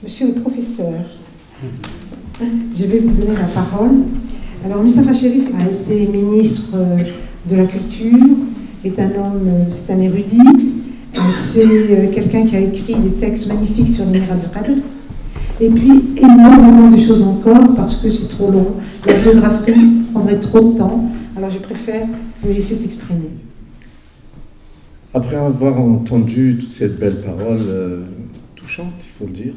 Monsieur le professeur, je vais vous donner la parole. Alors, Mustafa Sherif a été ministre de la Culture, est un homme, c'est un érudit, c'est quelqu'un qui a écrit des textes magnifiques sur le miracle de. Et puis, énormément de choses encore, parce que c'est trop long. La biographie prendrait trop de temps. Alors, je préfère vous laisser s'exprimer. Après avoir entendu toutes ces belles paroles euh, touchantes, il faut le dire,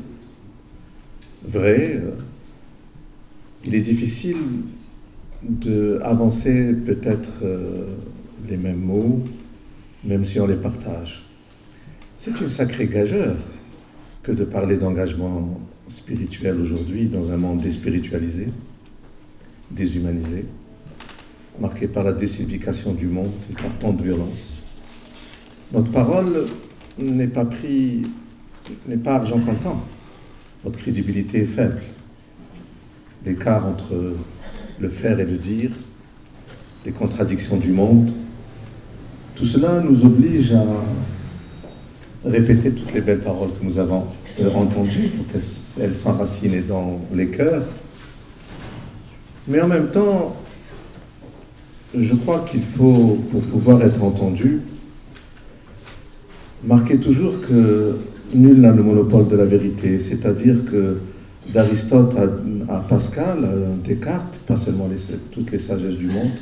vraies, euh, il est difficile d'avancer peut-être euh, les mêmes mots, même si on les partage. C'est une sacrée gageure que de parler d'engagement spirituel aujourd'hui dans un monde déspiritualisé, déshumanisé, marqué par la décivication du monde et par tant de violence. Notre parole n'est pas pris, n'est pas argent comptant. Notre crédibilité est faible. L'écart entre le faire et le dire, les contradictions du monde, tout cela nous oblige à répéter toutes les belles paroles que nous avons entendues pour qu'elles s'enracinent dans les cœurs. Mais en même temps, je crois qu'il faut, pour pouvoir être entendu, marquez toujours que nul n'a le monopole de la vérité, c'est-à-dire que d'Aristote à, Pascal, à Descartes, pas seulement toutes les sagesses du monde,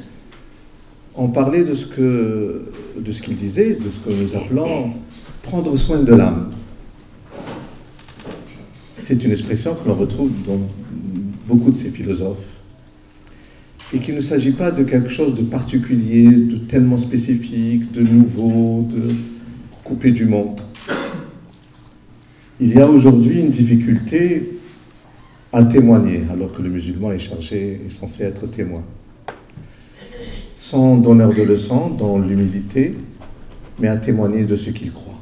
on parlait de ce de qu'il disait, de ce que nous appelons prendre soin de l'âme. C'est une expression que l'on retrouve dans beaucoup de ces philosophes. Et qu'il ne s'agit pas de quelque chose de particulier, de tellement spécifique, de nouveau, de, coupé du monde. Il y a aujourd'hui une difficulté à témoigner, alors que le musulman est chargé, est censé être témoin. Sans donneur de leçons, dans l'humilité, mais à témoigner de ce qu'il croit.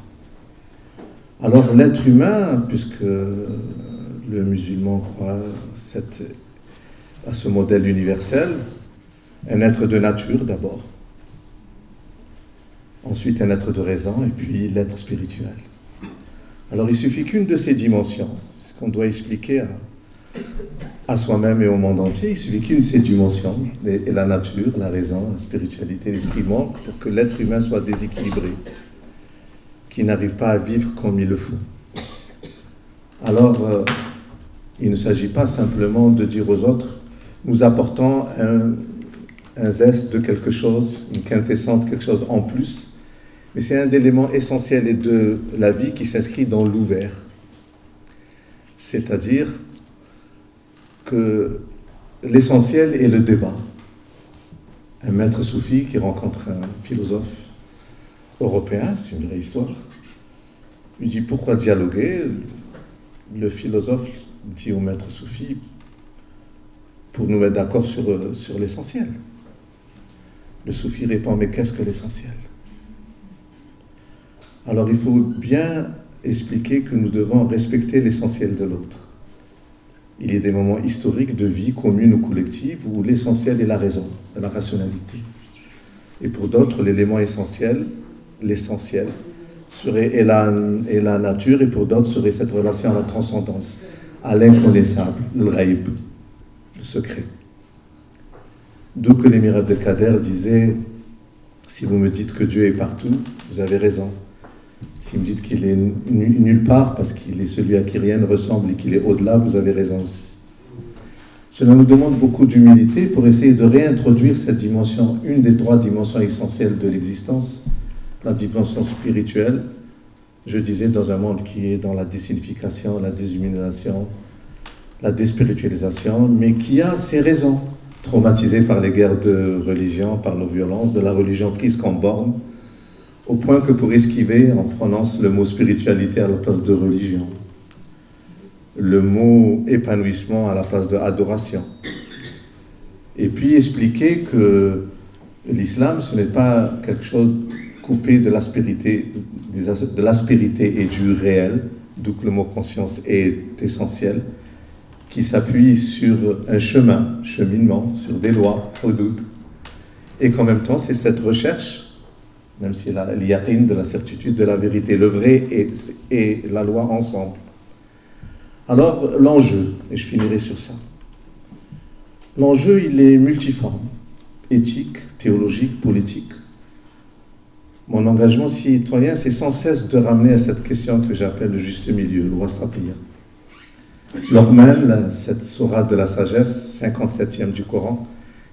Alors l'être humain, puisque le musulman croit à ce modèle universel, un être de nature d'abord, ensuite un être de raison, et puis l'être spirituel. Alors il suffit qu'une de ces dimensions, ce qu'on doit expliquer à, soi-même et au monde entier, il suffit qu'une de ces dimensions, et, la nature, la raison, la spiritualité, l'esprit manque pour que l'être humain soit déséquilibré, qu'il n'arrive pas à vivre comme il le faut. Alors, euh, il ne s'agit pas simplement de dire aux autres, nous apportons un, un zeste de quelque chose, une quintessence, quelque chose en plus, mais c'est un élément essentiel de la vie qui s'inscrit dans l'ouvert. C'est-à-dire que l'essentiel est le débat. Un maître soufi qui rencontre un philosophe européen, c'est une vraie histoire, lui dit pourquoi dialoguer? Le philosophe dit au maître soufi pour nous mettre d'accord sur, sur l'essentiel. Le soufi répond mais qu'est-ce que l'essentiel? Alors il faut bien expliquer que nous devons respecter l'essentiel de l'autre. Il y a des moments historiques de vie commune ou collective où l'essentiel est la raison, la rationalité. Et pour d'autres, l'élément essentiel, l'essentiel, serait et la, et la nature, et pour d'autres serait cette relation à la transcendance, à l'inconnaissable, le raïb, le secret. D'où que l'émirat de Kader disait, si vous me dites que Dieu est partout, vous avez raison. Si vous dites qu'il est nulle part parce qu'il est celui à qui rien ne ressemble et qu'il est au-delà, vous avez raison aussi. Cela nous demande beaucoup d'humilité pour essayer de réintroduire cette dimension, une des trois dimensions essentielles de l'existence, la dimension spirituelle. Je disais dans un monde qui est dans la désignification, la déshumanisation, la déspiritualisation, mais qui a ses raisons, traumatisé par les guerres de religion, par nos violences, de la religion prise comme borne, au point que pour esquiver, on prononce le mot spiritualité à la place de religion, le mot épanouissement à la place de adoration. Et puis expliquer que l'islam, ce n'est pas quelque chose coupé de l'aspérité, de et du réel, d'où que le mot conscience est essentiel, qui s'appuie sur un chemin, cheminement, sur des lois, au doute, et qu'en même temps, c'est cette recherche même si il y a une de la certitude de la vérité, le vrai et, la loi ensemble. Alors, l'enjeu, et je finirai sur ça. L'enjeu, il est multiforme, éthique, théologique, politique. Mon engagement citoyen, c'est sans cesse de ramener à cette question que j'appelle le juste milieu, le wasatiyya. L'Ormel, cette sourate de la sagesse, 57e du Coran,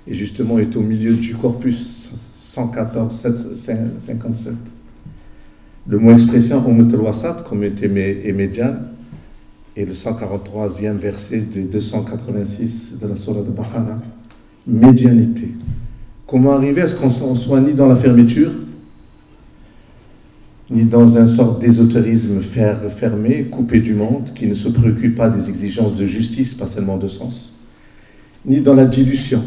et justement est au milieu du corpus 114, 57. Le mot expression Umut al-Wasat, communauté et médiane, et le 143e verset de 286 de la Surah de Bahara, médianité. Comment arriver à ce qu'on soit ni dans la fermeture, ni dans un sort d'ésotérisme fermé, coupé du monde, qui ne se préoccupe pas des exigences de justice, pas seulement de sens, ni dans la dilution,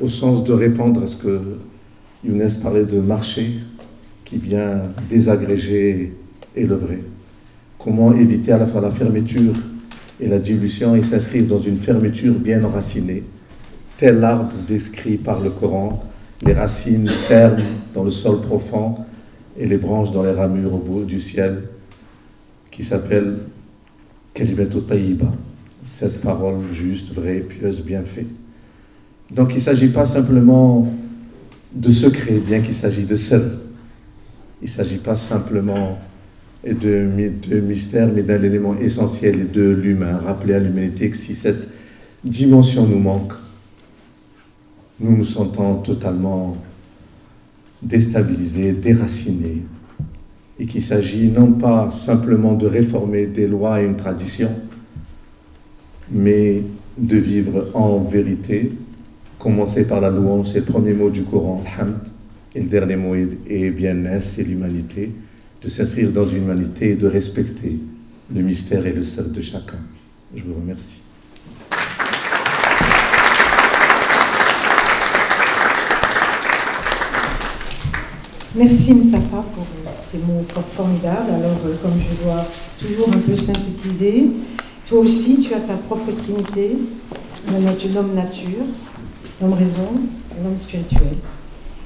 au sens de répandre à ce que Younes parlait de marché, qui vient désagréger et le vrai. Comment éviter à la fois la fermeture et la dilution et s'inscrire dans une fermeture bien enracinée, tel l'arbre décrit par le Coran, les racines fermes dans le sol profond et les branches dans les ramures au bout du ciel, qui s'appelle Kalimato Taïba, cette parole juste, vraie, pieuse, bien faite. Donc il ne s'agit pas simplement de secret, bien qu'il s'agisse de seul. Il ne s'agit pas simplement de, de mystère, mais d'un élément essentiel de l'humain. Rappeler à l'humanité que si cette dimension nous manque, nous nous sentons totalement déstabilisés, déracinés, et qu'il s'agit non pas simplement de réformer des lois et une tradition, mais de vivre en vérité, commencer par la louange, c'est le premier mot du Coran, Hamd, et le dernier mot est bien c'est l'humanité de s'inscrire dans une et de respecter le mystère et le sel de chacun. Je vous remercie. Merci Mustapha pour ces mots formidables. Alors, euh, comme je dois toujours un peu synthétiser, toi aussi, tu as ta propre trinité, l'homme nature, l'homme raison, l'homme spirituel.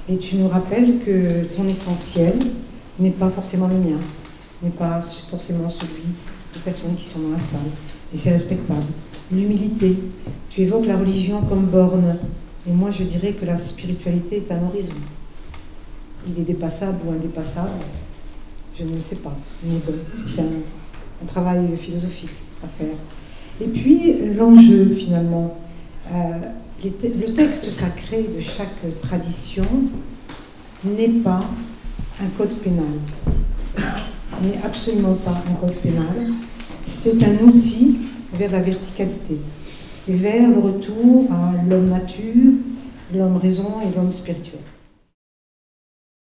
Et tu nous rappelles que ton essentiel, n'est pas forcément le mien, n'est pas forcément celui des personnes qui sont dans la salle. Et c'est respectable. L'humilité, tu évoques la religion comme borne, et moi je dirais que la spiritualité est un horizon. Il est dépassable ou indépassable, je ne le sais pas. Mais bon, c'est un, travail philosophique à faire. Et puis l'enjeu finalement, euh, le texte sacré de chaque tradition n'est pas un code pénal. Mais absolument pas un code pénal. C'est un outil vers la verticalité et vers le retour à l'homme nature, l'homme raison et l'homme spirituel.